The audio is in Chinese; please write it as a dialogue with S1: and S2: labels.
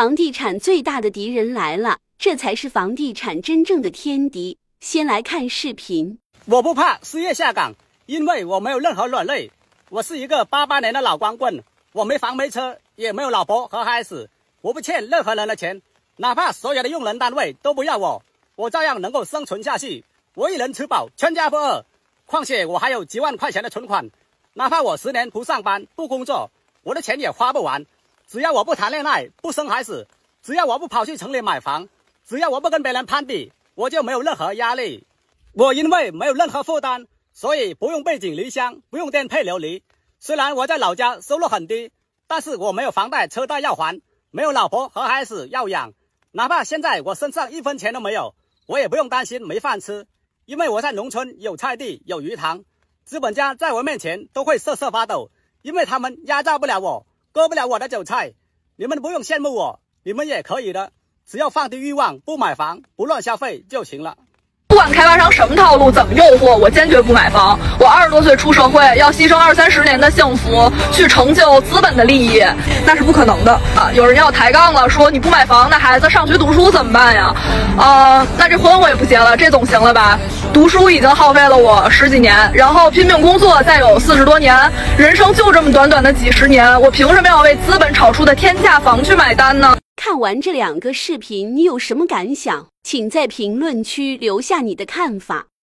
S1: 房地产最大的敌人来了，这才是房地产真正的天敌。先来看视频。
S2: 我不怕失业下岗，因为我没有任何软肋。我是一个八八年的老光棍，我没房没车，也没有老婆和孩子，我不欠任何人的钱，哪怕所有的用人单位都不要我，我照样能够生存下去。我一人吃饱，全家不饿。况且我还有几万块钱的存款，哪怕我十年不上班不工作，我的钱也花不完。只要我不谈恋爱，不生孩子，只要我不跑去城里买房，只要我不跟别人攀比，我就没有任何压力。我因为没有任何负担，所以不用背井离乡，不用颠沛流离。虽然我在老家收入很低，但是我没有房贷车贷要还，没有老婆和孩子要养。哪怕现在我身上一分钱都没有，我也不用担心没饭吃，因为我在农村有菜地有鱼塘。资本家在我面前都会瑟瑟发抖，因为他们压榨不了我。割不了我的韭菜，你们不用羡慕我，你们也可以的，只要放低欲望，不买房，不乱消费就行了。
S3: 不管开发商什么套路，怎么诱惑，我坚决不买房。我二十多岁出社会，要牺牲二三十年的幸福去成就资本的利益，那是不可能的啊！有人要抬杠了，说你不买房，那孩子上学读书怎么办呀？啊，那这婚我也不结了，这总行了吧？读书已经耗费了我十几年，然后拼命工作再有四十多年，人生就这么短短的几十年，我凭什么要为资本炒出的天价房去买单呢？
S1: 看完这两个视频，你有什么感想？请在评论区留下你的看法。